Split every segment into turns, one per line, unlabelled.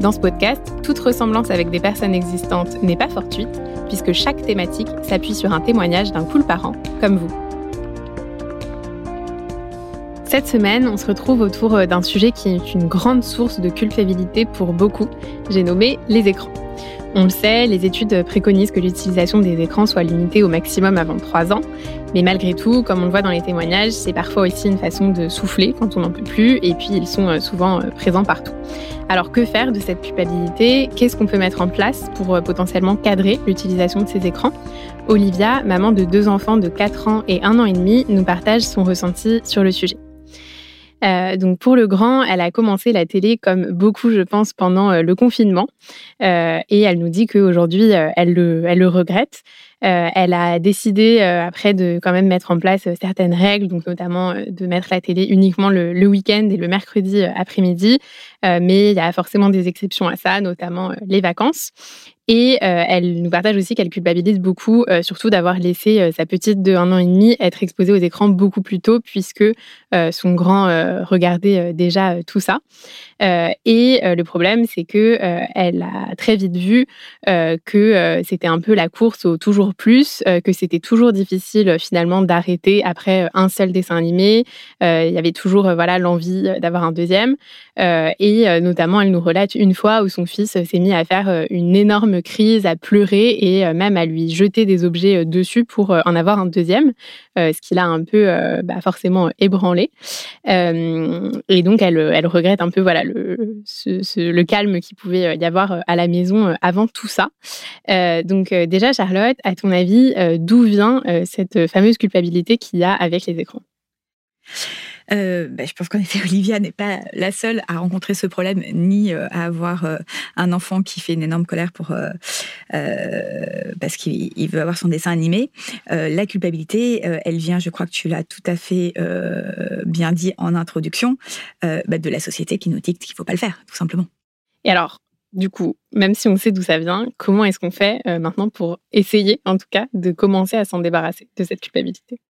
Dans ce podcast, toute ressemblance avec des personnes existantes n'est pas fortuite, puisque chaque thématique s'appuie sur un témoignage d'un cool parent, comme vous. Cette semaine, on se retrouve autour d'un sujet qui est une grande source de culpabilité pour beaucoup, j'ai nommé les écrans. On le sait, les études préconisent que l'utilisation des écrans soit limitée au maximum avant 3 ans. Mais malgré tout, comme on le voit dans les témoignages, c'est parfois aussi une façon de souffler quand on n'en peut plus, et puis ils sont euh, souvent euh, présents partout. Alors que faire de cette culpabilité? Qu'est-ce qu'on peut mettre en place pour euh, potentiellement cadrer l'utilisation de ces écrans? Olivia, maman de deux enfants de 4 ans et 1 an et demi, nous partage son ressenti sur le sujet. Donc pour le grand, elle a commencé la télé comme beaucoup, je pense, pendant le confinement. Et elle nous dit qu'aujourd'hui, elle, le, elle le regrette. Elle a décidé après de quand même mettre en place certaines règles, donc notamment de mettre la télé uniquement le, le week-end et le mercredi après-midi. mais il y a forcément des exceptions à ça, notamment les vacances. Et euh, elle nous partage aussi qu'elle culpabilise beaucoup, euh, surtout d'avoir laissé euh, sa petite de un an et demi être exposée aux écrans beaucoup plus tôt, puisque son grand regardait déjà tout ça. et le problème, c'est que elle a très vite vu que c'était un peu la course au toujours plus, que c'était toujours difficile finalement d'arrêter après un seul dessin animé. Il y avait toujours voilà l'envie d'avoir un deuxième. et notamment, elle nous relate une fois où son fils s'est mis à faire une énorme crise, à pleurer et euh, même à lui jeter des objets euh, dessus pour euh, en avoir un deuxième, ce qui l'a un peu bah, forcément ébranlé. et donc, elle, elle regrette un peu voilà, le, le calme qu'il pouvait y avoir à la maison avant tout ça. donc, déjà, Charlotte, à ton avis, d'où vient cette fameuse culpabilité qu'il y a avec les écrans?
Euh, bah, je pense qu'en effet, Olivia n'est pas la seule à rencontrer ce problème, ni euh, à avoir euh, un enfant qui fait une énorme colère parce qu'il veut avoir son dessin animé. la culpabilité, elle vient, je crois que tu l'as tout à fait bien dit en introduction, bah, de la société qui nous dit qu'il ne faut pas le faire, tout simplement.
Et alors, du coup, même si on sait d'où ça vient, comment est-ce qu'on fait maintenant pour essayer, en tout cas, de commencer à s'en débarrasser de cette culpabilité?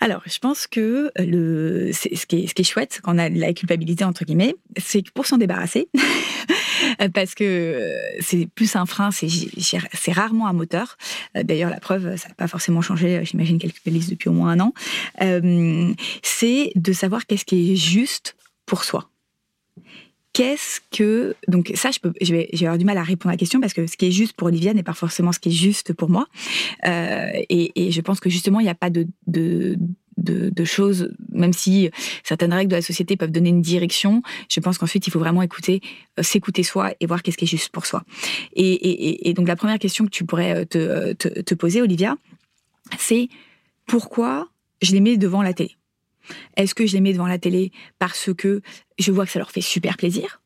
Alors, je pense que euh, le, ce, qui est, chouette quand on a la culpabilité, entre guillemets, c'est pour s'en débarrasser, parce que euh, c'est plus un frein, c'est rarement un moteur. Euh, d'ailleurs, la preuve, ça n'a pas forcément changé, j'imagine qu'elle culpabilise depuis au moins un an. c'est de savoir qu'est-ce qui est juste pour soi qu'est-ce que donc ça je vais, avoir du mal à répondre à la question parce que ce qui est juste pour Olivia n'est pas forcément ce qui est juste pour moi euh, et, je pense que justement il n'y a pas de, choses, même si certaines règles de la société peuvent donner une direction, je pense qu'ensuite il faut vraiment écouter, euh, s'écouter soi et voir qu'est-ce qui est juste pour soi. Et, donc la première question que tu pourrais euh, te poser, Olivia, c'est pourquoi je les mets devant la télé? Est-ce que je les mets devant la télé parce que je vois que ça leur fait super plaisir?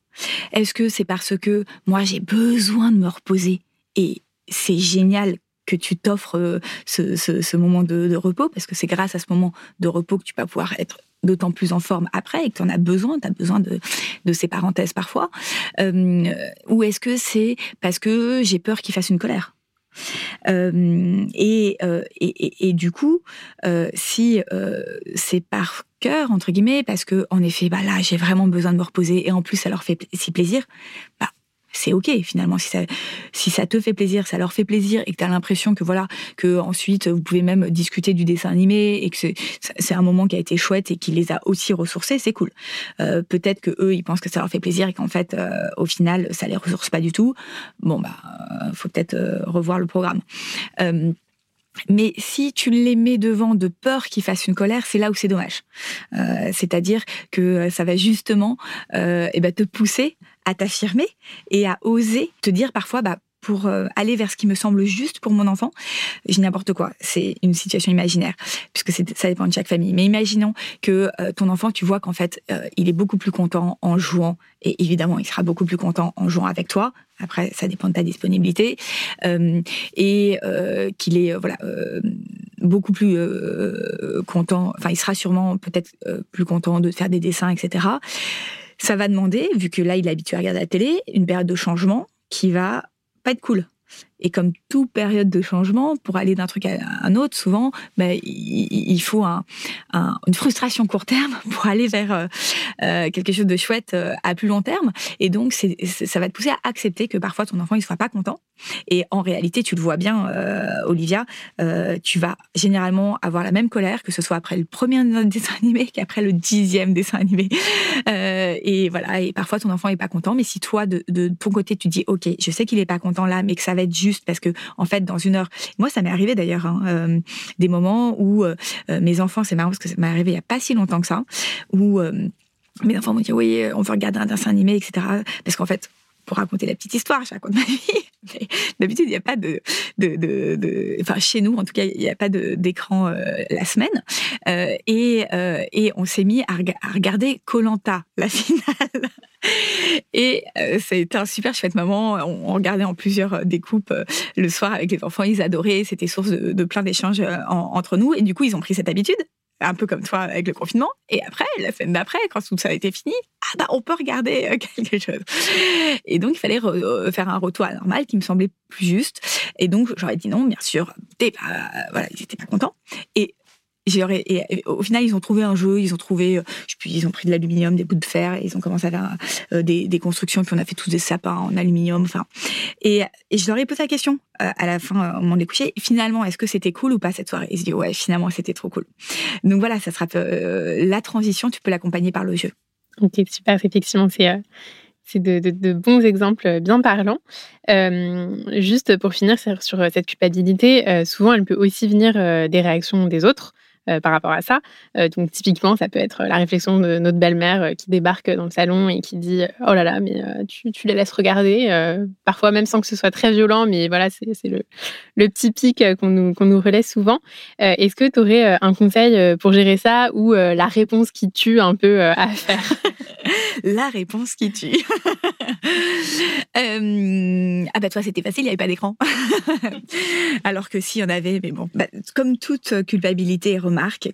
Est-ce que c'est parce que moi j'ai besoin de me reposer et c'est génial que tu t'offres euh, ce, moment de, repos parce que c'est grâce à ce moment de repos que tu vas pouvoir être d'autant plus en forme après et que tu en as besoin, tu as besoin de, ces parenthèses parfois. Euh, ou est-ce que c'est parce que j'ai peur qu'il fasse une colère? Euh, euh, et, et, et, du coup, euh, si c'est par cœur, entre guillemets, parce que en effet, bah là, j'ai vraiment besoin de me reposer et en plus, ça leur fait si plaisir, bah, c'est ok finalement si ça si ça te fait plaisir ça leur fait plaisir et que tu as l'impression que voilà que ensuite vous pouvez même discuter du dessin animé et que c'est un moment qui a été chouette et qui les a aussi ressourcés c'est cool. Euh, peut-être que eux ils pensent que ça leur fait plaisir et qu'en fait euh, au final ça les ressource pas du tout. Bon bah euh, faut peut-être revoir le programme mais si tu les mets devant de peur qu'ils fassent une colère, c'est là où c'est dommage. C'est-à-dire que ça va justement eh ben, te pousser à t'affirmer et à oser te dire parfois, bah, pour euh, aller vers ce qui me semble juste pour mon enfant. Je n'importe quoi. C'est une situation imaginaire, puisque ça dépend de chaque famille. Mais imaginons que euh, ton enfant, tu vois qu'en fait, euh, il est beaucoup plus content en jouant. Et évidemment, il sera beaucoup plus content en jouant avec toi. Après, ça dépend de ta disponibilité. et qu'il est voilà beaucoup plus content. Enfin, il sera sûrement peut-être plus content de faire des dessins, etc. Ça va demander, vu que là, il est habitué à regarder la télé, une période de changement qui va pas être cool. Et comme toute période de changement, pour aller d'un truc à un autre, souvent, ben, il, faut un, une frustration court terme pour aller vers euh, euh, quelque chose de chouette euh, à plus long terme. Et donc, c'est, ça va te pousser à accepter que parfois ton enfant ne soit pas content. Et en réalité, tu le vois bien, Olivia, tu vas généralement avoir la même colère que ce soit après le premier dessin animé qu'après le dixième dessin animé. et voilà. Et parfois ton enfant est pas content, mais si toi de, de ton côté tu dis, ok, je sais qu'il est pas content là, mais que ça va être juste parce que en fait dans une heure moi ça m'est arrivé d'ailleurs hein, euh, des moments où euh, euh, mes enfants c'est marrant parce que ça m'est arrivé il y a pas si longtemps que ça où mes enfants m'ont dit oui on veut regarder un dessin animé etc parce qu'en fait pour raconter la petite histoire, je raconte ma vie. D'habitude, il n'y a pas de, de, de, enfin chez nous en tout cas, il n'y a pas d'écran la semaine. et, et on s'est mis à, à regarder Colanta, la finale. Et euh, ça a été un super chouette moment. On, regardait en plusieurs euh, découpes euh, le soir avec les enfants. Ils adoraient. C'était source de, plein d'échanges entre nous. Et du coup, ils ont pris cette habitude un peu comme toi avec le confinement. Et après, la semaine d'après, quand tout ça a été fini, ah bah on peut regarder quelque chose. Et donc il fallait faire un retour à normal qui me semblait plus juste. Et donc j'aurais dit non, bien sûr. voilà, ils n'étaient pas contents. Et et, au final, ils ont trouvé un jeu, ils ont trouvé, euh, puis ils ont pris de l'aluminium, des bouts de fer, et ils ont commencé à faire euh, des, des, constructions, puis on a fait tous des sapins en aluminium, enfin. Et, et je leur ai posé la question euh, à la fin, au moment des finalement, est-ce que c'était cool ou pas cette soirée? Ils se disent, ouais, finalement, c'était trop cool. Donc voilà, ça sera la transition, tu peux l'accompagner par le jeu.
Ok, super, effectivement, c'est c'est de, de, bons exemples bien parlants. Juste pour finir sur cette culpabilité, souvent elle peut aussi venir des réactions des autres. Euh, par rapport à ça. Euh, donc typiquement, ça peut être la réflexion de notre belle-mère euh, qui débarque dans le salon et qui dit oh là là, mais tu, tu, les laisses regarder, parfois même sans que ce soit très violent, mais voilà, c'est le, le, petit pic qu'on nous, qu'on nous relaie souvent. Est-ce que tu aurais un conseil pour gérer ça ou la réponse qui tue un peu à faire?
La réponse qui tue. ah bah toi c'était facile, il n'y avait pas d'écran. Alors que si on avait, mais bon, bah, comme toute culpabilité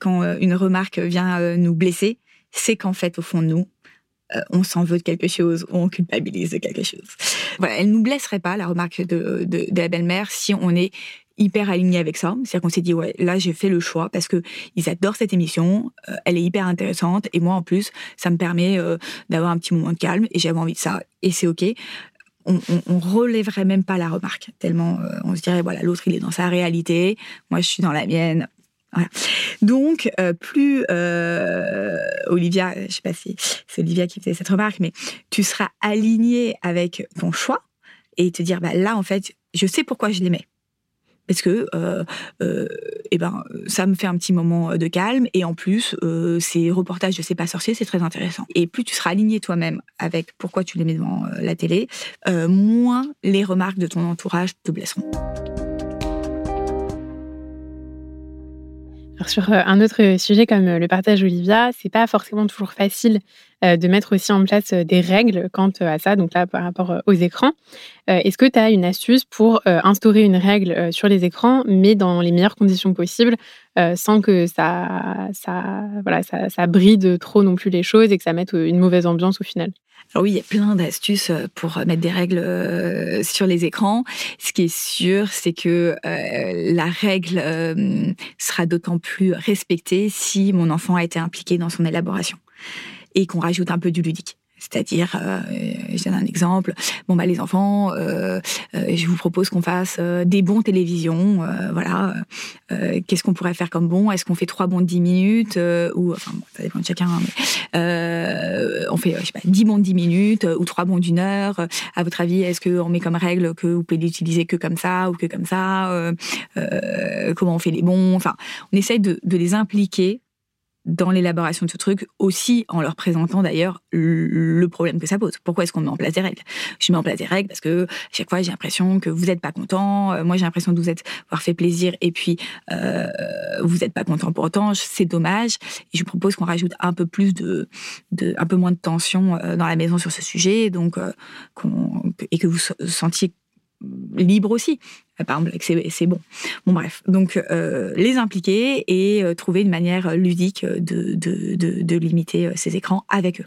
quand euh, une remarque vient euh, nous blesser, c'est qu'en fait, au fond de nous, euh, on s'en veut de quelque chose ou on culpabilise de quelque chose. Voilà, elle nous blesserait pas, la remarque de, la belle-mère, si on est hyper aligné avec ça. C'est-à-dire qu'on s'est dit, ouais, là, j'ai fait le choix parce que ils adorent cette émission, elle est hyper intéressante et moi, en plus, ça me permet d'avoir un petit moment de calme et j'avais envie de ça et c'est OK. On, on, relèverait même pas la remarque, tellement on se dirait, voilà, l'autre, il est dans sa réalité, moi, je suis dans la mienne, donc, euh, plus euh, Olivia, je sais pas si c'est Olivia qui faisait cette remarque, mais tu seras aligné avec ton choix et te dire, bah, là, en fait, je sais pourquoi je l'aimais. Parce que euh, eh ben, ça me fait un petit moment de calme et en plus, ces reportages de C'est pas sorcier, c'est très intéressant. Et plus tu seras aligné toi-même avec pourquoi tu l'aimais devant la télé, moins les remarques de ton entourage te blesseront.
Sur euh, un autre sujet comme euh, le partage Olivia, c'est pas forcément toujours facile euh, de mettre aussi en place des règles quant à ça, donc là par rapport aux écrans. Est-ce que tu as une astuce pour instaurer une règle sur les écrans, mais dans les meilleures conditions possibles, sans que ça, voilà, ça, ça bride trop non plus les choses et que ça mette une mauvaise ambiance au final?
Alors oui, il y a plein d'astuces euh, pour mettre des règles euh, sur les écrans. Ce qui est sûr, c'est que euh, la règle sera d'autant plus respectée si mon enfant a été impliqué dans son élaboration et qu'on rajoute un peu du ludique. C'est-à-dire, euh, je donne un exemple. Bon bah les enfants, euh, euh, je vous propose qu'on fasse euh, des bons télévisions. Voilà. Qu'est-ce qu'on pourrait faire comme bon? Est-ce qu'on fait trois bons de 10 minutes ou enfin bon, ça dépend de chacun. Hein, on fait je sais pas 10 bons de 10 minutes ou trois bons d'une heure. À votre avis, est-ce qu'on met comme règle que vous pouvez l'utiliser que comme ça ou que comme ça Comment on fait les bons? Enfin, on essaye de les impliquer dans l'élaboration de ce truc, aussi en leur présentant d'ailleurs le problème que ça pose. Pourquoi est-ce qu'on met en place des règles? Je mets en place des règles parce que chaque fois j'ai l'impression que vous n'êtes pas content, euh, moi j'ai l'impression de vous être, avoir fait plaisir et puis euh, vous n'êtes pas content pour autant, c'est dommage. Et je propose qu'on rajoute un peu plus de, un peu moins de tension euh, dans la maison sur ce sujet, donc et que vous sentiez libre aussi. Par exemple, c'est bon. Bon, bref. Donc, euh, les impliquer et euh, trouver une manière ludique de, de, de, de, limiter ces écrans avec eux.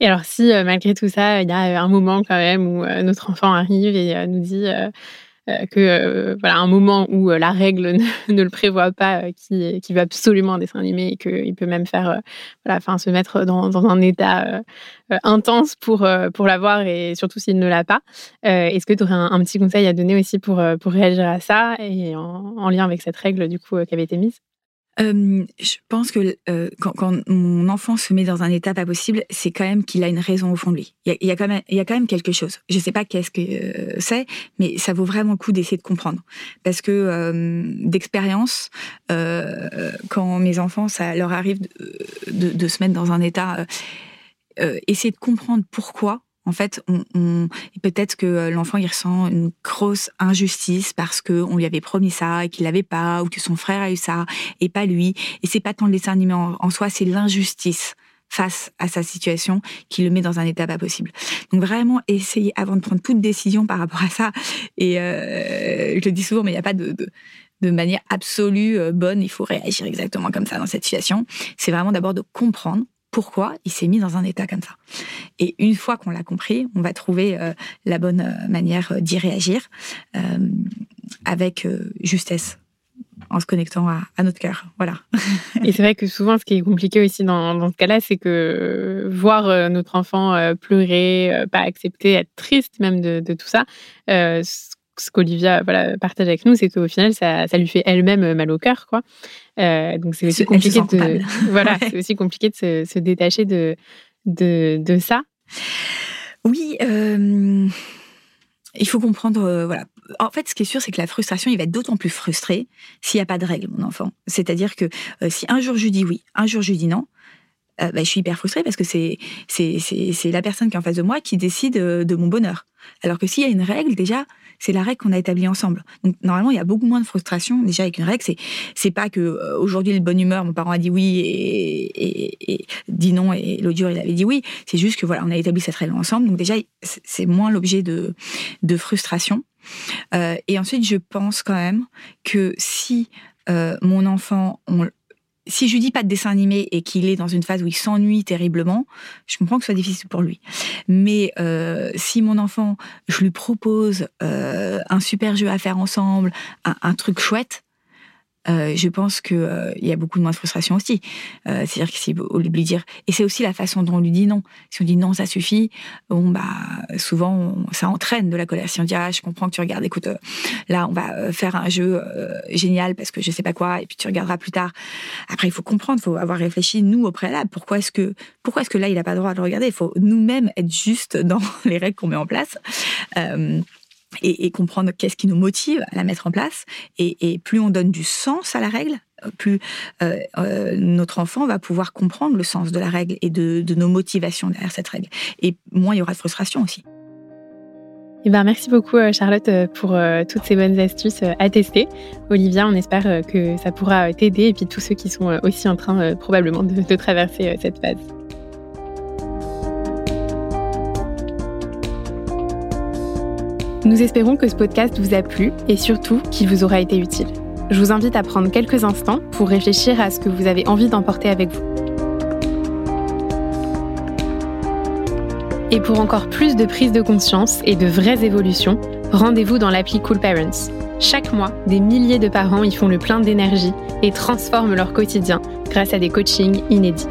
Et alors, si malgré tout ça, il y a un moment quand même où notre enfant arrive et nous dit euh, que euh, voilà un moment où euh, la règle ne, le prévoit pas, qui, qui veut absolument un dessin animé et qu'il peut même faire voilà, enfin se mettre dans, dans un état intense pour pour l'avoir et surtout s'il ne l'a pas. Est-ce que tu aurais un, petit conseil à donner aussi pour pour réagir à ça et en, en lien avec cette règle du coup qui avait été mise?
Je pense que quand, quand, mon enfant se met dans un état pas possible, c'est quand même qu'il a une raison au fond de lui. Il y a, quand, même, il y a quand même quelque chose. Je sais pas qu'est-ce que c'est, mais ça vaut vraiment le coup d'essayer de comprendre. Parce que d'expérience, quand mes enfants, ça leur arrive de, de, de, se mettre dans un état, essayer de comprendre pourquoi en fait, peut-être que euh, l'enfant il ressent une grosse injustice parce que on lui avait promis ça et qu'il l'avait pas, ou que son frère a eu ça et pas lui. Et c'est pas tant le dessin animé en, soi, c'est l'injustice face à sa situation qui le met dans un état pas possible. Donc vraiment essayer avant de prendre toute décision par rapport à ça. Et euh, je le dis souvent, mais il n'y a pas de, de manière absolue euh, bonne, il faut réagir exactement comme ça dans cette situation. C'est vraiment d'abord de comprendre pourquoi il s'est mis dans un état comme ça. Et une fois qu'on l'a compris, on va trouver euh, la bonne euh, manière euh, d'y réagir avec justesse en se connectant à, notre cœur. Voilà.
Et c'est vrai que souvent, ce qui est compliqué aussi dans, ce cas-là, c'est que voir notre enfant pleurer, pas accepter, être triste même de, tout ça, ce qu'Olivia voilà, partage avec nous, c'est qu'au final, ça, ça, lui fait elle-même mal au cœur. Quoi. Euh, donc c'est aussi, compliqué de, voilà, c'est aussi compliqué de se, se détacher de, de, de, ça.
Oui, euh, il faut comprendre. Euh, voilà. En fait, ce qui est sûr, c'est que la frustration, il va être d'autant plus frustré s'il n'y a pas de règle, mon enfant. C'est-à-dire que si un jour je dis oui, un jour je dis non, bah, je suis hyper frustrée parce que c'est la personne qui est en face de moi qui décide de mon bonheur. Alors que s'il y a une règle, déjà, c'est la règle qu'on a établie ensemble. Donc normalement, il y a beaucoup moins de frustration déjà avec une règle. C'est c'est pas que euh, aujourd'hui le bonne humeur, mon parent a dit oui et, dit non et l'autre il avait dit oui. C'est juste que voilà, on a établi cette règle ensemble. Donc déjà, c'est moins l'objet de de frustration. Euh, et ensuite, je pense quand même que si euh, mon enfant, on, si je lui dis pas de dessin animé et qu'il est dans une phase où il s'ennuie terriblement, je comprends que ce soit difficile pour lui. Mais euh, si mon enfant, je lui propose euh, un super jeu à faire ensemble, un truc chouette, euh, je pense qu'il euh, y a beaucoup de moins de frustration aussi. Euh, c'est-à-dire que si on lui dire, et c'est aussi la façon dont on lui dit non. Si on dit non, ça suffit, bon bah souvent ça entraîne de la colère. Si on dit ah je comprends que tu regardes, écoute, là on va faire un jeu génial parce que je sais pas quoi, et puis tu regarderas plus tard. Après il faut comprendre, il faut avoir réfléchi nous au préalable. Pourquoi est-ce que pourquoi est-ce que là il a pas le droit de le regarder? Il faut nous-mêmes être juste dans les règles qu'on met en place et, comprendre qu'est-ce qui nous motive à la mettre en place. Et, plus on donne du sens à la règle, plus euh, euh, notre enfant va pouvoir comprendre le sens de la règle et de, nos motivations derrière cette règle. Et moins il y aura de frustration aussi.
Eh ben, merci beaucoup euh, Charlotte pour toutes ces bonnes astuces à tester. Olivia, on espère que ça pourra t'aider et puis tous ceux qui sont aussi en train probablement de traverser cette phase. Nous espérons que ce podcast vous a plu et surtout qu'il vous aura été utile. Je vous invite à prendre quelques instants pour réfléchir à ce que vous avez envie d'emporter avec vous. Et pour encore plus de prise de conscience et de vraies évolutions, rendez-vous dans l'appli Cool Parents. Chaque mois, des milliers de parents y font le plein d'énergie et transforment leur quotidien grâce à des coachings inédits.